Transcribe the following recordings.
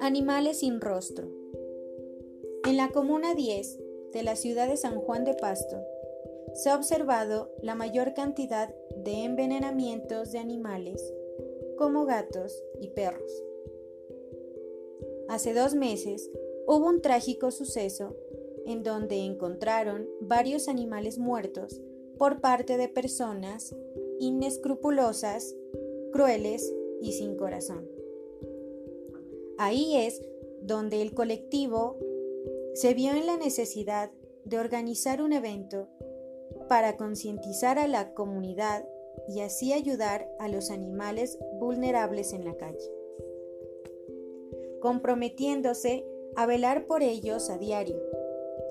Animales sin rostro. En la Comuna 10 de la ciudad de San Juan de Pasto, se ha observado la mayor cantidad de envenenamientos de animales, como gatos y perros. Hace dos meses hubo un trágico suceso en donde encontraron varios animales muertos por parte de personas inescrupulosas, crueles y sin corazón. Ahí es donde el colectivo se vio en la necesidad de organizar un evento para concientizar a la comunidad y así ayudar a los animales vulnerables en la calle, comprometiéndose a velar por ellos a diario,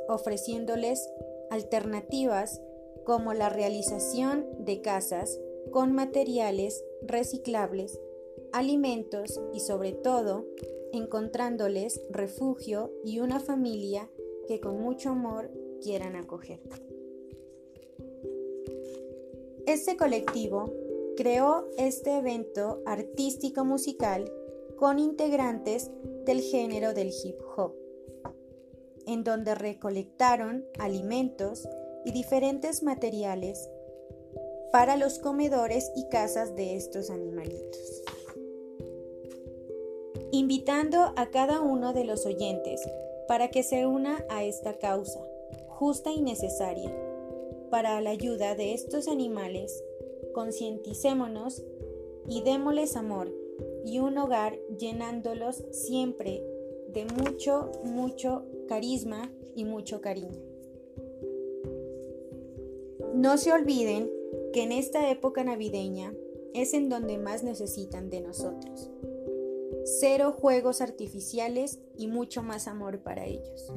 ofreciéndoles alternativas como la realización de casas con materiales reciclables, alimentos y sobre todo encontrándoles refugio y una familia que con mucho amor quieran acoger. Este colectivo creó este evento artístico musical con integrantes del género del hip hop, en donde recolectaron alimentos y diferentes materiales para los comedores y casas de estos animalitos invitando a cada uno de los oyentes para que se una a esta causa, justa y necesaria, para la ayuda de estos animales, concienticémonos y démosles amor y un hogar llenándolos siempre de mucho, mucho carisma y mucho cariño. No se olviden que en esta época navideña es en donde más necesitan de nosotros cero juegos artificiales y mucho más amor para ellos.